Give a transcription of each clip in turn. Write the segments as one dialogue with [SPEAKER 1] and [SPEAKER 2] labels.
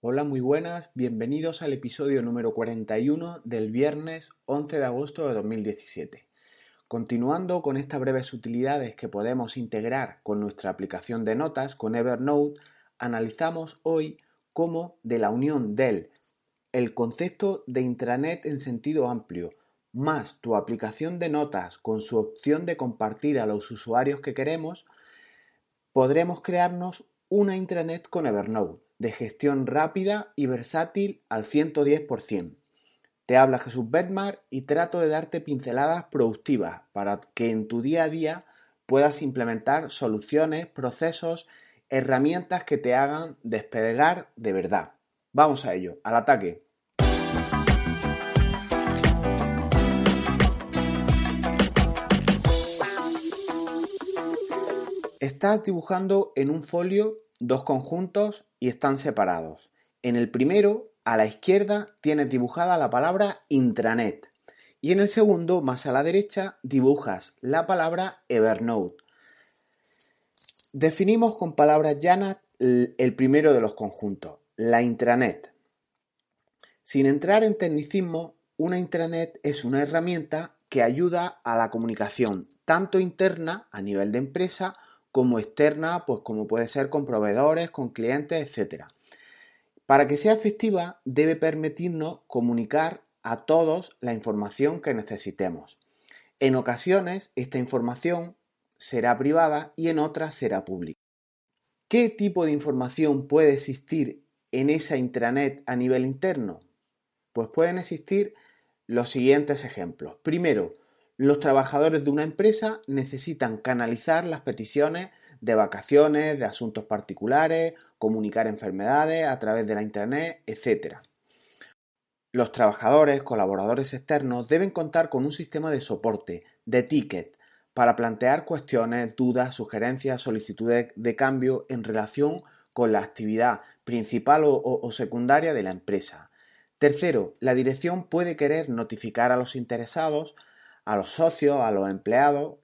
[SPEAKER 1] Hola, muy buenas, bienvenidos al episodio número 41 del viernes 11 de agosto de 2017. Continuando con estas breves utilidades que podemos integrar con nuestra aplicación de notas con Evernote, analizamos hoy cómo de la unión del el concepto de intranet en sentido amplio, más tu aplicación de notas con su opción de compartir a los usuarios que queremos, podremos crearnos una intranet con Evernote de gestión rápida y versátil al 110%. Te habla Jesús Bedmar y trato de darte pinceladas productivas para que en tu día a día puedas implementar soluciones, procesos, herramientas que te hagan despegar de verdad. Vamos a ello, al ataque. Estás dibujando en un folio dos conjuntos y están separados. En el primero, a la izquierda, tienes dibujada la palabra intranet y en el segundo, más a la derecha, dibujas la palabra Evernote. Definimos con palabras llanas el primero de los conjuntos, la intranet. Sin entrar en tecnicismo, una intranet es una herramienta que ayuda a la comunicación tanto interna a nivel de empresa como externa, pues como puede ser con proveedores, con clientes, etc. Para que sea efectiva, debe permitirnos comunicar a todos la información que necesitemos. En ocasiones, esta información será privada y en otras será pública. ¿Qué tipo de información puede existir en esa intranet a nivel interno? Pues pueden existir los siguientes ejemplos. Primero, los trabajadores de una empresa necesitan canalizar las peticiones de vacaciones, de asuntos particulares, comunicar enfermedades a través de la Internet, etc. Los trabajadores, colaboradores externos deben contar con un sistema de soporte, de ticket, para plantear cuestiones, dudas, sugerencias, solicitudes de cambio en relación con la actividad principal o, o secundaria de la empresa. Tercero, la dirección puede querer notificar a los interesados a los socios, a los empleados,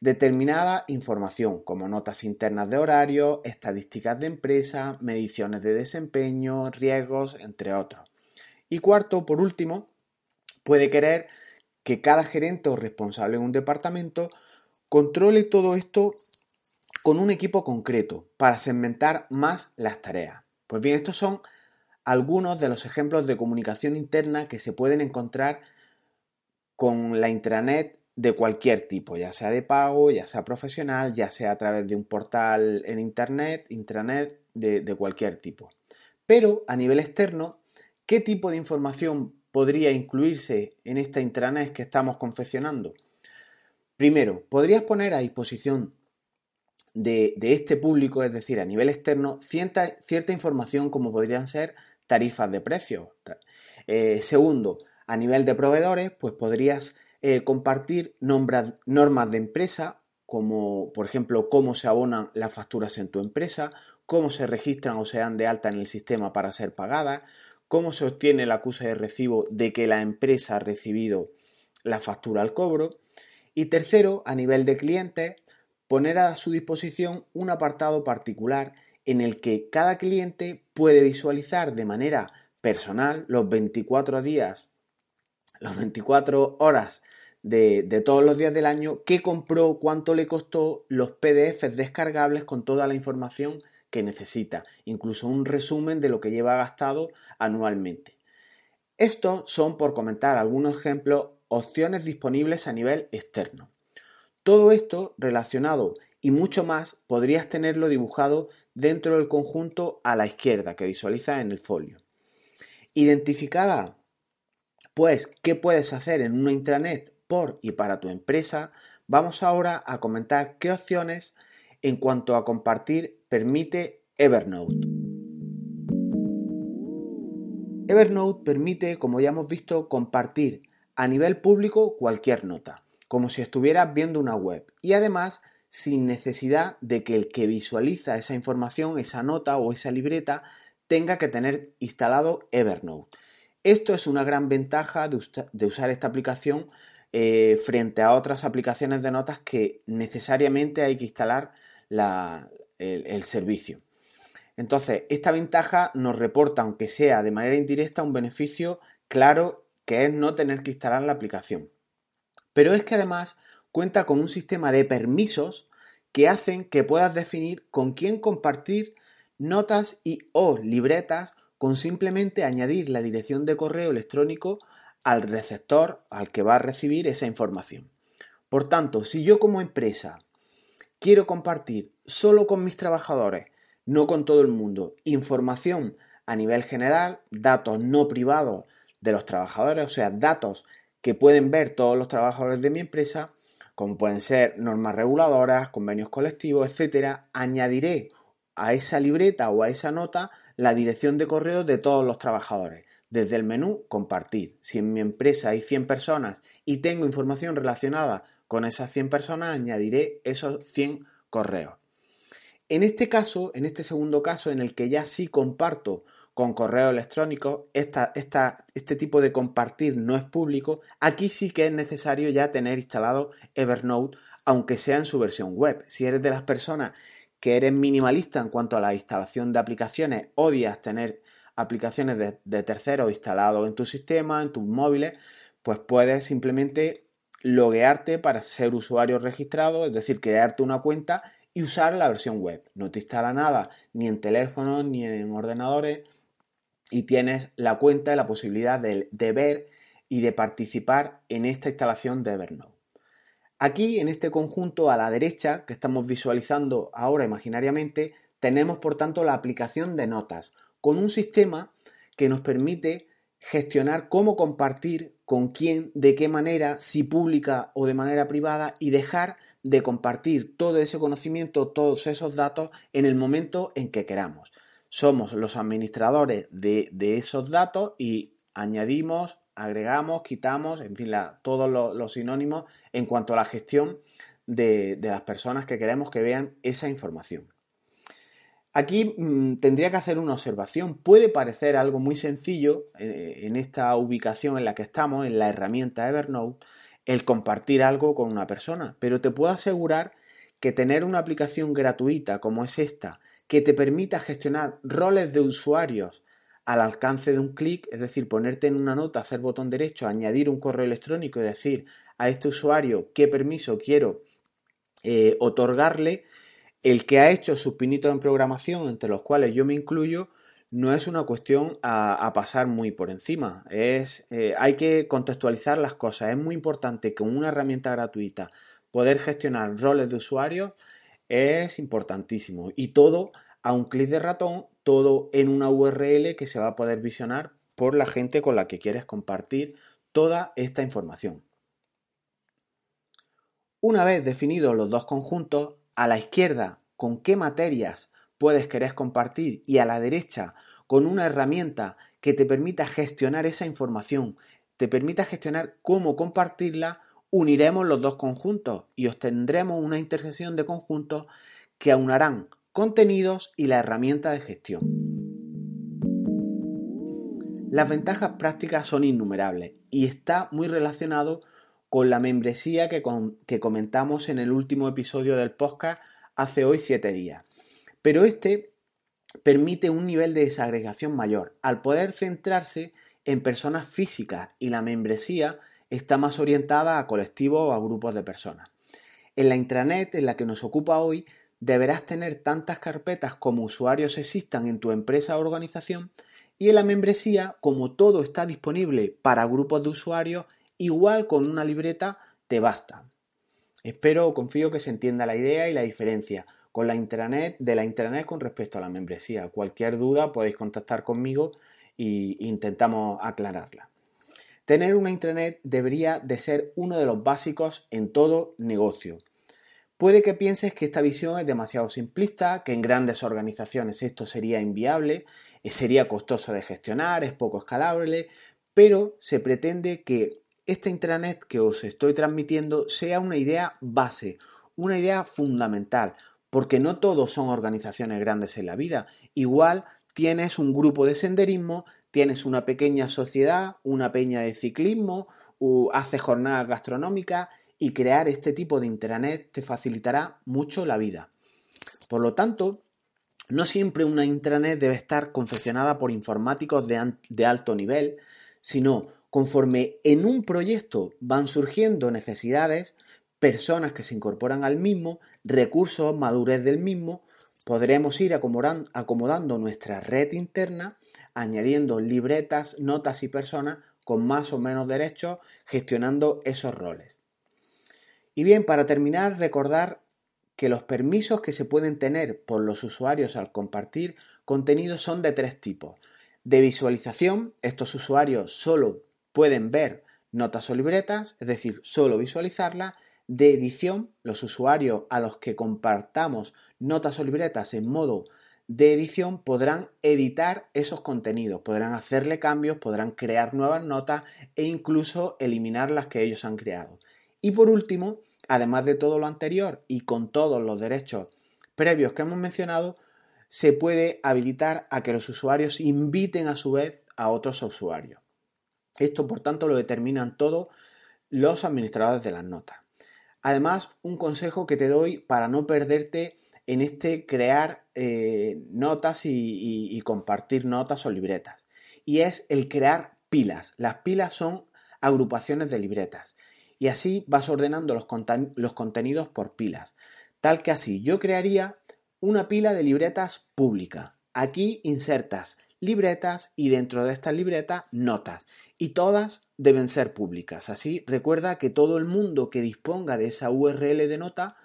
[SPEAKER 1] determinada información como notas internas de horario, estadísticas de empresa, mediciones de desempeño, riesgos, entre otros. Y cuarto, por último, puede querer que cada gerente o responsable en un departamento controle todo esto con un equipo concreto para segmentar más las tareas. Pues bien, estos son algunos de los ejemplos de comunicación interna que se pueden encontrar con la intranet de cualquier tipo, ya sea de pago, ya sea profesional, ya sea a través de un portal en internet, intranet, de, cualquier tipo. Pero a nivel externo, ¿qué tipo de información podría incluirse en esta intranet que estamos confeccionando? Primero, podrías poner a disposición de, este público, es decir, a nivel externo, cierta, cierta información como podrían ser tarifas de precios. Eh, segundo, a nivel de proveedores, pues podrías eh, compartir normas de empresa, como por ejemplo cómo se abonan las facturas en tu empresa, cómo se registran o se dan de alta en el sistema para ser pagadas, cómo se obtiene la acusa de recibo de que la empresa ha recibido la factura al cobro. Y tercero, a nivel de clientes, poner a su disposición un apartado particular en el que cada cliente puede visualizar de manera personal los 24 días las 24 horas de, todos los días del año, qué compró, cuánto le costó, los PDFs descargables con toda la información que necesita, incluso un resumen de lo que lleva gastado anualmente. Estos son, por comentar algunos ejemplos, opciones disponibles a nivel externo. Todo esto relacionado y mucho más podrías tenerlo dibujado dentro del conjunto a la izquierda que visualiza en el folio. Identificada pues, ¿qué puedes hacer en una intranet por y para tu empresa? Vamos ahora a comentar qué opciones en cuanto a compartir permite Evernote. Evernote permite, como ya hemos visto, compartir a nivel público cualquier nota, como si estuvieras viendo una web, y además sin necesidad de que el que visualiza esa información, esa nota o esa libreta, tenga que tener instalado Evernote. Esto es una gran ventaja de, usar esta aplicación eh, frente a otras aplicaciones de notas que necesariamente hay que instalar el, servicio. Entonces, esta ventaja nos reporta, aunque sea de manera indirecta, un beneficio claro que es no tener que instalar la aplicación. Pero es que además cuenta con un sistema de permisos que hacen que puedas definir con quién compartir notas y o libretas con simplemente añadir la dirección de correo electrónico al receptor al que va a recibir esa información. Por tanto, si yo como empresa quiero compartir solo con mis trabajadores, no con todo el mundo, información a nivel general, datos no privados de los trabajadores, o sea, datos que pueden ver todos los trabajadores de mi empresa, como pueden ser normas reguladoras, convenios colectivos, etcétera, añadiré a esa libreta o a esa nota la dirección de correo de todos los trabajadores. Desde el menú compartir. Si en mi empresa hay 100 personas y tengo información relacionada con esas 100 personas, añadiré esos 100 correos. En este caso, en este segundo caso, en el que ya sí comparto con correo electrónico, este tipo de compartir no es público, aquí sí que es necesario ya tener instalado Evernote, aunque sea en su versión web. Si eres de las personas que eres minimalista en cuanto a la instalación de aplicaciones, odias tener aplicaciones de, de terceros instalados en tu sistema, en tus móviles, pues puedes simplemente loguearte para ser usuario registrado, es decir, crearte una cuenta y usar la versión web. No te instala nada ni en teléfonos ni en ordenadores y tienes la cuenta y la posibilidad de, ver y de participar en esta instalación de Evernote. Aquí, en este conjunto a la derecha, que estamos visualizando ahora imaginariamente, tenemos por tanto la aplicación de notas, con un sistema que nos permite gestionar cómo compartir, con quién, de qué manera, si pública o de manera privada, y dejar de compartir todo ese conocimiento, todos esos datos en el momento en que queramos. Somos los administradores de, esos datos y añadimos, agregamos, quitamos, en fin, todos los, sinónimos en cuanto a la gestión de, las personas que queremos que vean esa información. Aquí mm, tendría que hacer una observación. Puede parecer algo muy sencillo eh, en esta ubicación en la que estamos, en la herramienta Evernote, el compartir algo con una persona, pero te puedo asegurar que tener una aplicación gratuita como es esta, que te permita gestionar roles de usuarios al alcance de un clic, es decir, ponerte en una nota, hacer botón derecho, añadir un correo electrónico y decir a este usuario qué permiso quiero eh, otorgarle, el que ha hecho sus pinitos en programación, entre los cuales yo me incluyo, no es una cuestión a, pasar muy por encima. Es, eh, hay que contextualizar las cosas. Es muy importante que una herramienta gratuita poder gestionar roles de usuarios es importantísimo. Y todo a un clic de ratón, todo en una URL que se va a poder visionar por la gente con la que quieres compartir toda esta información. Una vez definidos los dos conjuntos, a la izquierda con qué materias puedes querer compartir y a la derecha con una herramienta que te permita gestionar esa información, te permita gestionar cómo compartirla, uniremos los dos conjuntos y obtendremos una intersección de conjuntos que aunarán contenidos y la herramienta de gestión. Las ventajas prácticas son innumerables y está muy relacionado con la membresía que, que comentamos en el último episodio del podcast hace hoy siete días. Pero este permite un nivel de desagregación mayor al poder centrarse en personas físicas y la membresía está más orientada a colectivos o a grupos de personas. En la intranet en la que nos ocupa hoy, deberás tener tantas carpetas como usuarios existan en tu empresa o organización y en la membresía, como todo está disponible para grupos de usuarios, igual con una libreta te basta. Espero o confío que se entienda la idea y la diferencia con la intranet de la intranet con respecto a la membresía. Cualquier duda podéis contactar conmigo e intentamos aclararla. Tener una intranet debería de ser uno de los básicos en todo negocio. Puede que pienses que esta visión es demasiado simplista, que en grandes organizaciones esto sería inviable, eh, sería costoso de gestionar, es poco escalable, pero se pretende que esta intranet que os estoy transmitiendo sea una idea base, una idea fundamental, porque no todos son organizaciones grandes en la vida. Igual tienes un grupo de senderismo tienes una pequeña sociedad, una peña de ciclismo, haces jornadas gastronómicas y crear este tipo de intranet te facilitará mucho la vida. Por lo tanto, No siempre una intranet debe estar confeccionada por informáticos de, de alto nivel, sino conforme en un proyecto van surgiendo necesidades, personas que se incorporan al mismo, recursos, madurez del mismo, podremos ir acomodando nuestra red interna, añadiendo libretas, notas y personas con más o menos derechos, gestionando esos roles. Y bien, para terminar, recordar que los permisos que se pueden tener por los usuarios al compartir contenido son de tres tipos. De visualización, estos usuarios solo pueden ver notas o libretas, es decir, solo visualizarlas. De edición, los usuarios a los que compartamos notas o libretas en modo de edición podrán editar esos contenidos, podrán hacerle cambios, podrán crear nuevas notas e incluso eliminar las que ellos han creado. Y por último, además de todo lo anterior y con todos los derechos previos que hemos mencionado, se puede habilitar a que los usuarios inviten a su vez a otros usuarios. Esto, por tanto, lo determinan todos los administradores de las notas. Además, un consejo que te doy para no perderte en este crear eh, notas y, compartir notas o libretas. Y es el crear pilas. Las pilas son agrupaciones de libretas. Y así vas ordenando los, los contenidos por pilas. Tal que así yo crearía una pila de libretas pública. Aquí insertas libretas y dentro de estas libretas notas y todas deben ser públicas. Así recuerda que todo el mundo que disponga de esa URL de nota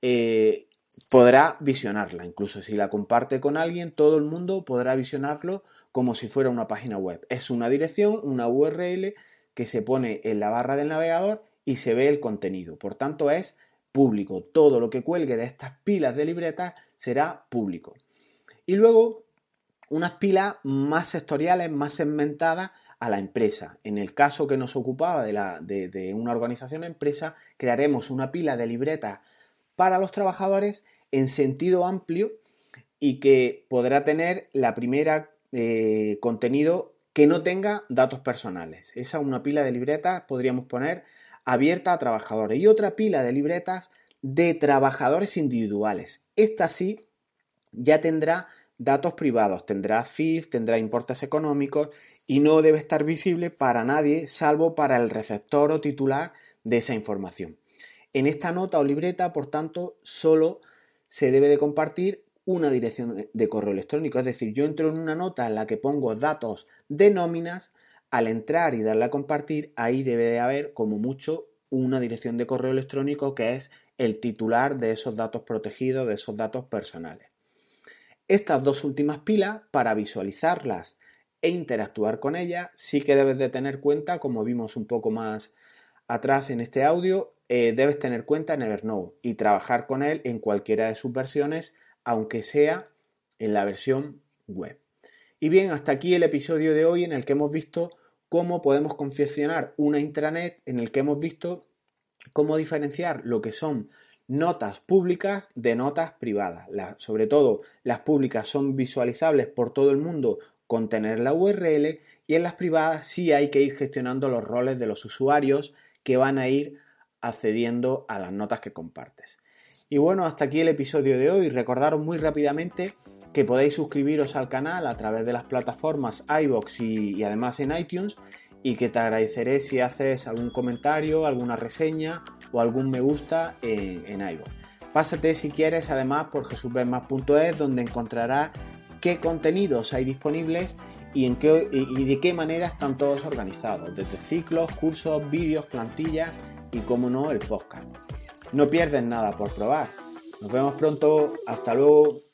[SPEAKER 1] eh, podrá visionarla. Incluso si la comparte con alguien, todo el mundo podrá visionarlo como si fuera una página web. Es una dirección, una URL que se pone en la barra del navegador y se ve el contenido. Por tanto, es público. Todo lo que cuelgue de estas pilas de libretas será público. Y luego, unas pilas más sectoriales, más segmentadas a la empresa. En el caso que nos ocupaba de, una organización empresa, crearemos una pila de libretas para los trabajadores en sentido amplio y que podrá tener la primera eh, contenido que no tenga datos personales. Esa una pila de libretas podríamos poner abierta a trabajadores y otra pila de libretas de trabajadores individuales. Esta sí ya tendrá datos privados, tendrá FIF, tendrá importes económicos y no debe estar visible para nadie salvo para el receptor o titular de esa información. En esta nota o libreta, por tanto, solo se debe de compartir una dirección de correo electrónico. Es decir, yo entro en una nota en la que pongo datos de nóminas, al entrar y darle a compartir, ahí debe de haber como mucho una dirección de correo electrónico que es el titular de esos datos protegidos, de esos datos personales. Estas dos últimas pilas, para visualizarlas e interactuar con ella, sí que debes de tener cuenta, como vimos un poco más atrás en este audio, eh, debes tener cuenta en Evernote y trabajar con él en cualquiera de sus versiones, aunque sea en la versión web. Y bien, hasta aquí el episodio de hoy en el que hemos visto cómo podemos confeccionar una intranet, en el que hemos visto cómo diferenciar lo que son notas públicas de notas privadas. sobre todo las públicas son visualizables por todo el mundo contener la URL y en las privadas sí hay que ir gestionando los roles de los usuarios que van a ir accediendo a las notas que compartes. Y bueno, hasta aquí el episodio de hoy. Recordaros muy rápidamente que podéis suscribiros al canal a través de las plataformas iBox y, además en iTunes y que te agradeceré si haces algún comentario, alguna reseña o algún me gusta en, en iVoox. Pásate si quieres además por jesusbermas.es donde encontrarás qué contenidos hay disponibles y, en qué, y de qué manera están todos organizados, desde ciclos, cursos, vídeos, plantillas y, como no, el podcast. No pierdes nada por probar. Nos vemos pronto. Hasta luego.